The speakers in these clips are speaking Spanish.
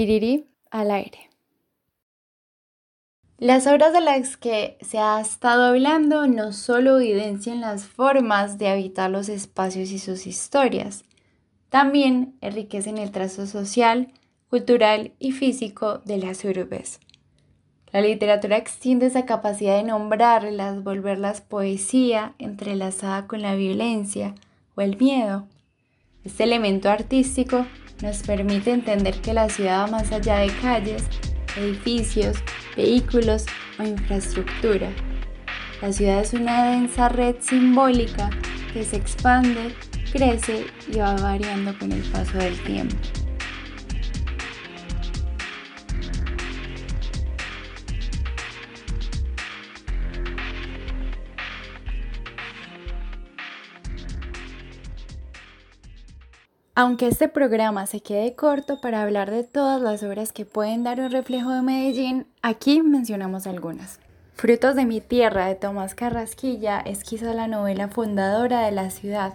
Tiriri al aire. Las obras de las que se ha estado hablando no solo evidencian las formas de habitar los espacios y sus historias, también enriquecen el trazo social, cultural y físico de las urbes. La literatura extiende esa capacidad de nombrarlas, volverlas poesía entrelazada con la violencia o el miedo. Este elemento artístico nos permite entender que la ciudad va más allá de calles, edificios, vehículos o infraestructura. La ciudad es una densa red simbólica que se expande, crece y va variando con el paso del tiempo. Aunque este programa se quede corto para hablar de todas las obras que pueden dar un reflejo de Medellín, aquí mencionamos algunas. Frutos de mi tierra de Tomás Carrasquilla es quizá la novela fundadora de la ciudad,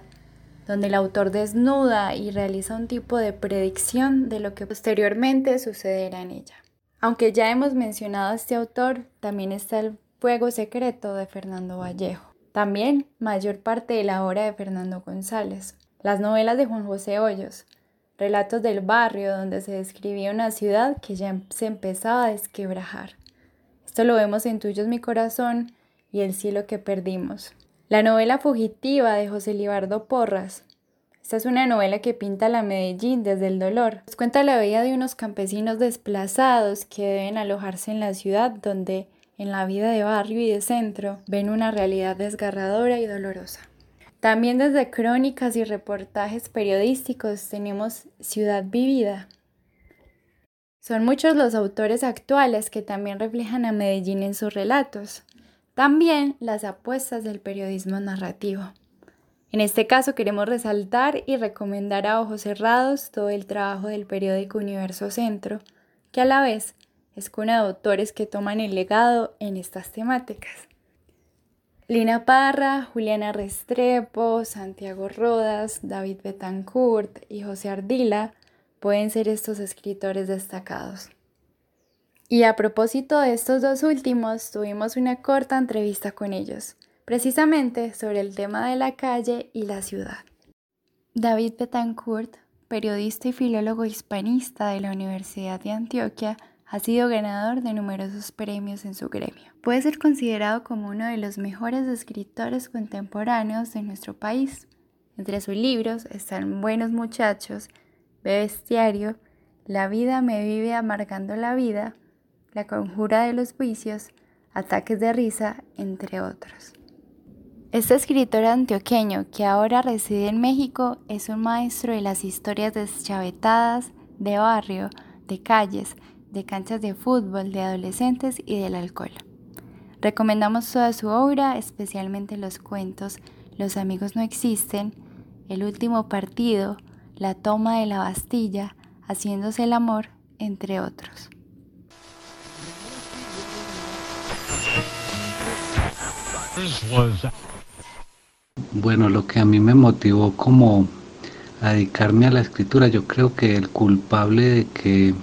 donde el autor desnuda y realiza un tipo de predicción de lo que posteriormente sucederá en ella. Aunque ya hemos mencionado a este autor, también está El Fuego Secreto de Fernando Vallejo. También mayor parte de la obra de Fernando González, las novelas de Juan José Hoyos, relatos del barrio donde se describía una ciudad que ya se empezaba a desquebrajar. Esto lo vemos en Tuyos mi corazón y El cielo que perdimos. La novela Fugitiva de José Libardo Porras. Esta es una novela que pinta la Medellín desde el dolor. Nos cuenta la vida de unos campesinos desplazados que deben alojarse en la ciudad donde en la vida de barrio y de centro ven una realidad desgarradora y dolorosa. También desde crónicas y reportajes periodísticos tenemos Ciudad Vivida. Son muchos los autores actuales que también reflejan a Medellín en sus relatos. También las apuestas del periodismo narrativo. En este caso queremos resaltar y recomendar a ojos cerrados todo el trabajo del periódico Universo Centro, que a la vez es cuna de autores que toman el legado en estas temáticas. Lina Parra, Juliana Restrepo, Santiago Rodas, David Betancourt y José Ardila pueden ser estos escritores destacados. Y a propósito de estos dos últimos, tuvimos una corta entrevista con ellos, precisamente sobre el tema de la calle y la ciudad. David Betancourt, periodista y filólogo hispanista de la Universidad de Antioquia, ha sido ganador de numerosos premios en su gremio. Puede ser considerado como uno de los mejores escritores contemporáneos de nuestro país. Entre sus libros están Buenos Muchachos, Bestiario, La vida me vive amargando la vida, La conjura de los vicios, Ataques de risa, entre otros. Este escritor antioqueño que ahora reside en México es un maestro de las historias deschavetadas, de barrio, de calles, de canchas de fútbol, de adolescentes y del alcohol. Recomendamos toda su obra, especialmente los cuentos Los amigos no existen, El último partido, La toma de la Bastilla, Haciéndose el amor, entre otros. Bueno, lo que a mí me motivó como a dedicarme a la escritura, yo creo que el culpable de que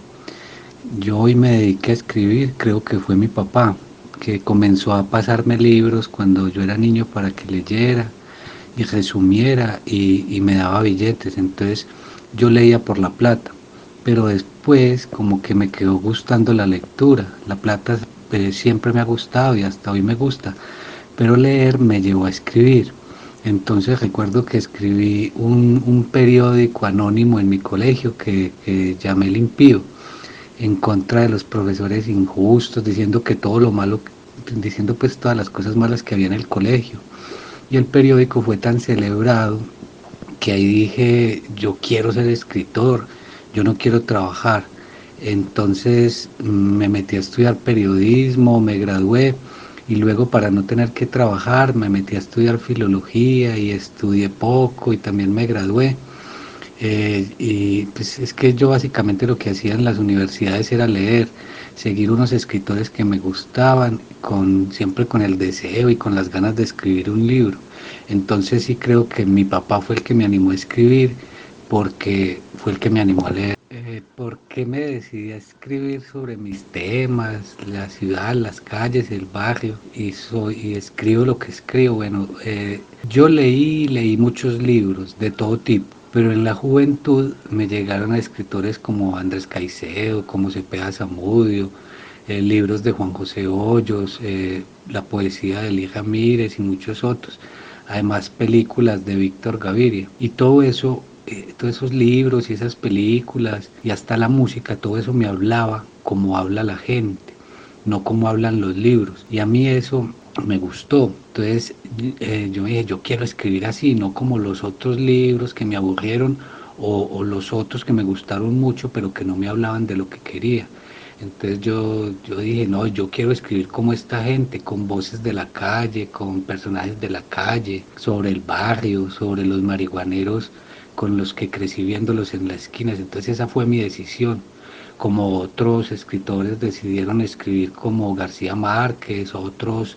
yo hoy me dediqué a escribir, creo que fue mi papá, que comenzó a pasarme libros cuando yo era niño para que leyera y resumiera y, me daba billetes. Entonces yo leía por la plata, pero después como que me quedó gustando la lectura. La plata pues, siempre me ha gustado y hasta hoy me gusta, pero leer me llevó a escribir. Entonces recuerdo que escribí un, periódico anónimo en mi colegio que, que llamé Limpío en contra de los profesores injustos, diciendo que todo lo malo, diciendo pues todas las cosas malas que había en el colegio. Y el periódico fue tan celebrado que ahí dije, yo quiero ser escritor, yo no quiero trabajar. Entonces mm, me metí a estudiar periodismo, me gradué y luego para no tener que trabajar me metí a estudiar filología y estudié poco y también me gradué. Eh, y pues es que yo básicamente lo que hacía en las universidades era leer, seguir unos escritores que me gustaban, con, siempre con el deseo y con las ganas de escribir un libro. Entonces sí creo que mi papá fue el que me animó a escribir porque fue el que me animó a leer. Eh, ¿por qué me decidí a escribir sobre mis temas, la ciudad, las calles, el barrio? Y, soy, y escribo lo que escribo. Bueno, eh, yo leí, leí muchos libros de todo tipo, pero en la juventud me llegaron a escritores como Andrés Caicedo, como Cepeda Zamudio, eh, libros de Juan José Hoyos, eh, la poesía de Elija Mírez y muchos otros. Además, películas de Víctor Gaviria. Y todo eso eh, todos esos libros y esas películas y hasta la música, todo eso me hablaba como habla la gente, no como hablan los libros. Y a mí eso me gustó. Entonces eh, yo dije, yo quiero escribir así, no como los otros libros que me aburrieron o, los otros que me gustaron mucho, pero que no me hablaban de lo que quería. Entonces yo, yo dije, no, yo quiero escribir como esta gente, con voces de la calle, con personajes de la calle, sobre el barrio, sobre los marihuaneros con los que crecí viéndolos en las esquinas. Entonces esa fue mi decisión. Como otros escritores decidieron escribir como García Márquez, otros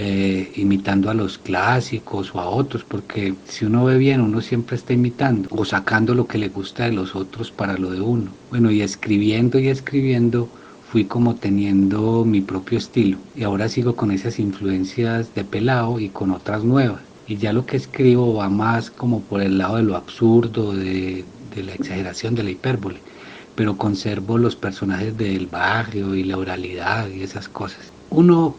eh, imitando a los clásicos o a otros, porque si uno ve bien, uno siempre está imitando o sacando lo que le gusta de los otros para lo de uno. Bueno, y escribiendo y escribiendo fui como teniendo mi propio estilo y ahora sigo con esas influencias de pelado y con otras nuevas y ya lo que escribo va más como por el lado de lo absurdo, de, la exageración, de la hipérbole, pero conservo los personajes del barrio y la oralidad y esas cosas. Uno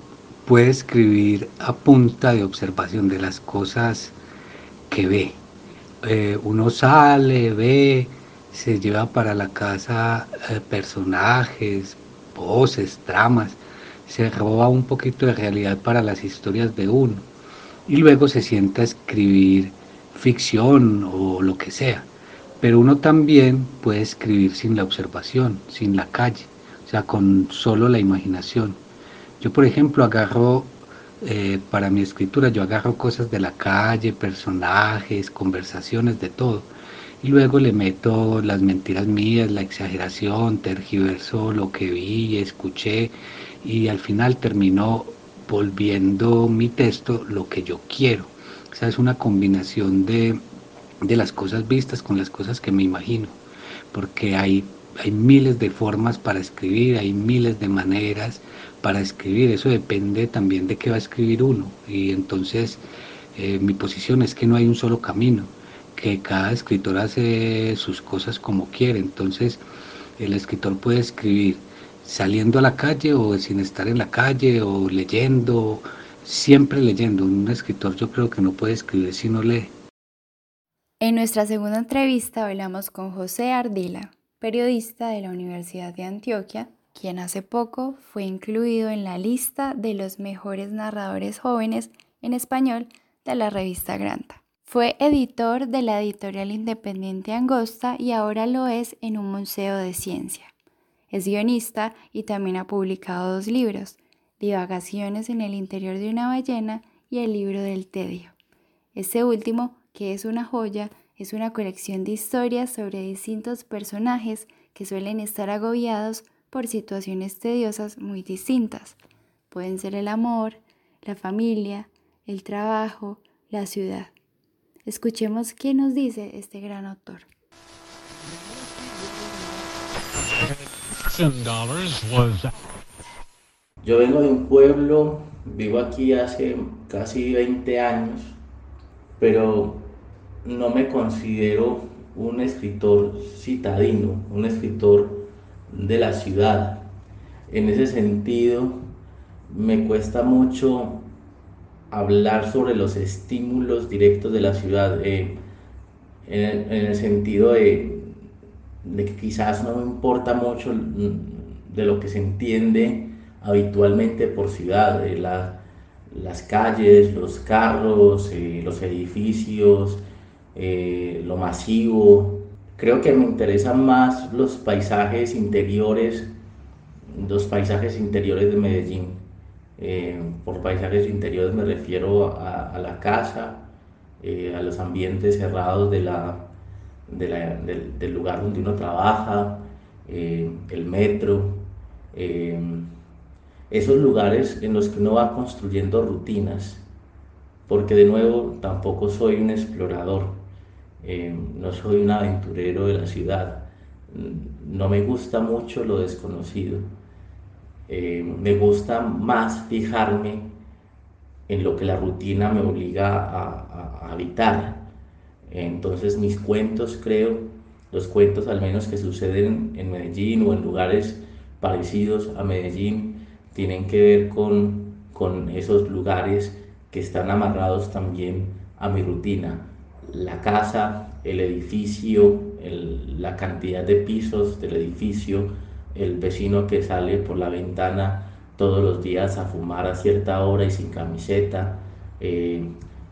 puede escribir a punta de observación de las cosas que ve. Eh, uno sale, ve, se lleva para la casa eh, personajes, voces, tramas, se roba un poquito de realidad para las historias de uno y luego se sienta a escribir ficción o lo que sea. Pero uno también puede escribir sin la observación, sin la calle, o sea, con solo la imaginación. Yo, por ejemplo, agarro, eh, para mi escritura, yo agarro cosas de la calle, personajes, conversaciones, de todo. Y luego le meto las mentiras mías, la exageración, tergiverso lo que vi, escuché, y al final terminó volviendo mi texto lo que yo quiero. O sea, es una combinación de, las cosas vistas con las cosas que me imagino, porque hay, hay miles de formas para escribir, hay miles de maneras para escribir, eso depende también de qué va a escribir uno. Y entonces eh, mi posición es que no hay un solo camino, que cada escritor hace sus cosas como quiere, entonces el escritor puede escribir saliendo a la calle o sin estar en la calle o leyendo, siempre leyendo. Un escritor yo creo que no puede escribir si no lee. En nuestra segunda entrevista hablamos con José Ardila, periodista de la Universidad de Antioquia, quien hace poco fue incluido en la lista de los mejores narradores jóvenes en español de la revista Granta. Fue editor de la editorial independiente Angosta y ahora lo es en un museo de ciencia. Es guionista y también ha publicado dos libros, Divagaciones en el interior de una ballena y El libro del tedio. Este último, que es una joya, es una colección de historias sobre distintos personajes que suelen estar agobiados por situaciones tediosas muy distintas. Pueden ser el amor, la familia, el trabajo, la ciudad. Escuchemos qué nos dice este gran autor. Yo vengo de un pueblo, vivo aquí hace casi 20 años, pero no me considero un escritor citadino, un escritor de la ciudad. En ese sentido, me cuesta mucho hablar sobre los estímulos directos de la ciudad, eh, en, el sentido de que quizás no importa mucho de lo que se entiende habitualmente por ciudad, de las calles, los carros, eh, los edificios, eh, lo masivo. Creo que me interesan más los paisajes interiores, los paisajes interiores de Medellín. Eh, por paisajes interiores me refiero a la casa, a los ambientes cerrados del, lugar donde uno trabaja, eh, el metro, eh, esos lugares en los que uno va construyendo rutinas, porque de nuevo tampoco soy un explorador, eh, no soy un aventurero de la ciudad, no me gusta mucho lo desconocido. Eh, me gusta más fijarme en lo que la rutina me obliga a, habitar. Entonces mis cuentos, creo, los cuentos al menos que suceden en Medellín o en lugares parecidos a Medellín, tienen que ver con, con esos lugares que están amarrados también a mi rutina. La casa, el edificio, la cantidad de pisos del edificio, el vecino que sale por la ventana todos los días a fumar a cierta hora y sin camiseta, eh,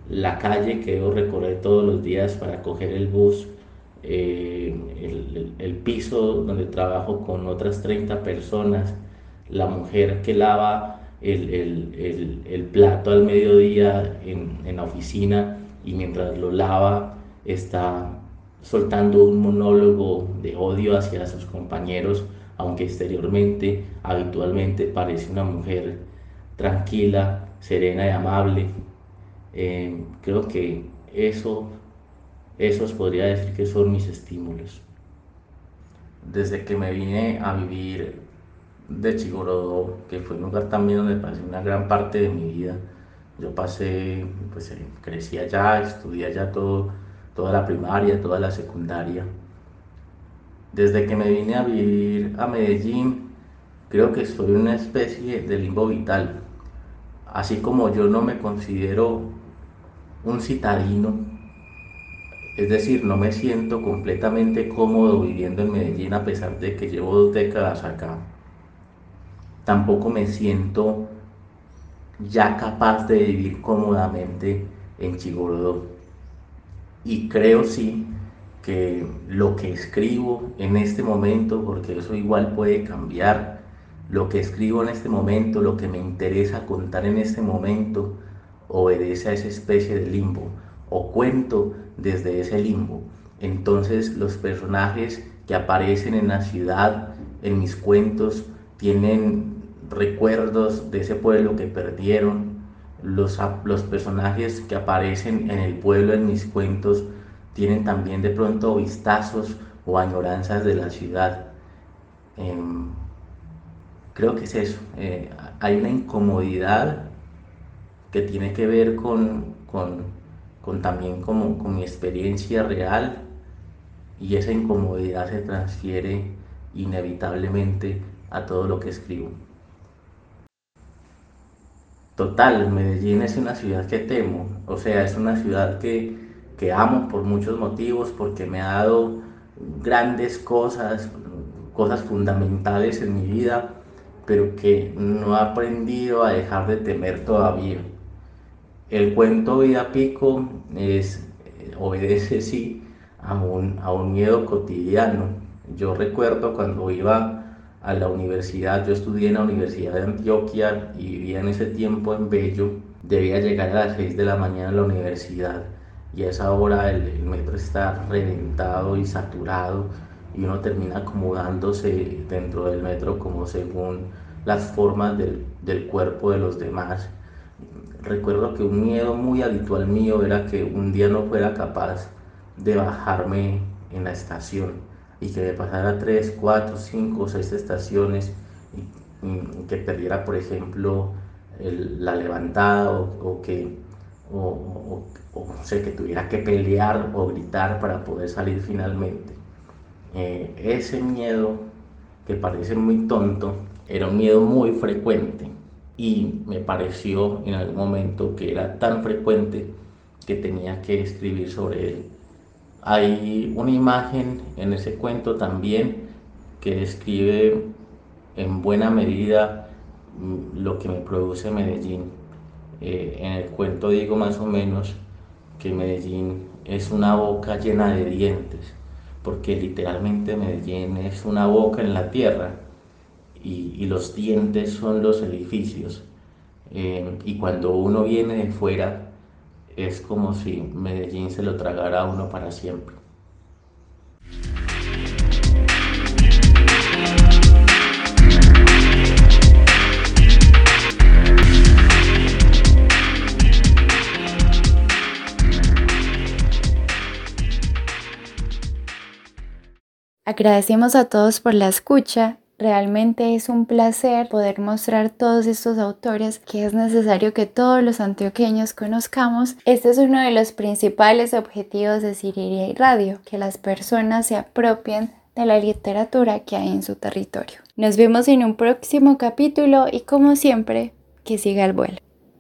la calle que debo recorrer todos los días para coger el bus, eh, el, piso donde trabajo con otras 30 personas, la mujer que lava el, plato al mediodía en, en la oficina y mientras lo lava está soltando un monólogo de odio hacia sus compañeros aunque exteriormente, habitualmente parece una mujer tranquila, serena y amable. Eh, creo que eso, esos podría decir que son mis estímulos. Desde que me vine a vivir de Chigorodó, que fue un lugar también donde pasé una gran parte de mi vida, yo pasé, pues eh, crecí allá, estudié allá todo, toda la primaria, toda la secundaria desde que me vine a vivir a Medellín, creo que soy una especie de limbo vital. Así como yo no me considero un citadino, es decir, no me siento completamente cómodo viviendo en Medellín a pesar de que llevo dos décadas acá. Tampoco me siento ya capaz de vivir cómodamente en Chigorodó. Y creo sí que lo que escribo en este momento, porque eso igual puede cambiar, lo que escribo en este momento, lo que me interesa contar en este momento, obedece a esa especie de limbo o cuento desde ese limbo. Entonces los personajes que aparecen en la ciudad, en mis cuentos, tienen recuerdos de ese pueblo que perdieron. Los, los personajes que aparecen en el pueblo en mis cuentos tienen también de pronto vistazos o añoranzas de la ciudad. Em, creo que es eso. Eh, hay una incomodidad que tiene que ver con, con, también como, con mi experiencia real y esa incomodidad se transfiere inevitablemente a todo lo que escribo. Total, Medellín es una ciudad que temo, o sea, es una ciudad que, que amo por muchos motivos, porque me ha dado grandes cosas, cosas fundamentales en mi vida, pero que no he aprendido a dejar de temer todavía. El cuento Vida Pico es, obedece, sí, a un, a un miedo cotidiano. Yo recuerdo cuando iba a la universidad, yo estudié en la Universidad de Antioquia y vivía en ese tiempo en Bello, debía llegar a las 6 de la mañana a la universidad y a esa hora el, metro está reventado y saturado y uno termina acomodándose dentro del metro como según las formas del, del cuerpo de los demás. Recuerdo que un miedo muy habitual mío era que un día no fuera capaz de bajarme en la estación y que pasara tres, cuatro, cinco, seis estaciones y, que perdiera, por ejemplo, la levantada o, que o, o, sé, que tuviera que pelear o gritar para poder salir finalmente. Eh, ese miedo, que parece muy tonto, era un miedo muy frecuente y me pareció en algún momento que era tan frecuente que tenía que escribir sobre él. Hay una imagen en ese cuento también que describe en buena medida mm, lo que me produce Medellín eh, en el cuento digo más o menos que Medellín es una boca llena de dientes, porque literalmente Medellín es una boca en la tierra y, los dientes son los edificios. Eh, y cuando uno viene de fuera es como si Medellín se lo tragara a uno para siempre. Agradecemos a todos por la escucha Realmente es un placer poder mostrar todos estos autores que es necesario que todos los antioqueños conozcamos. Este es uno de los principales objetivos de Siriria y Radio, que las personas se apropien de la literatura que hay en su territorio. Nos vemos en un próximo capítulo y como siempre, que siga el vuelo.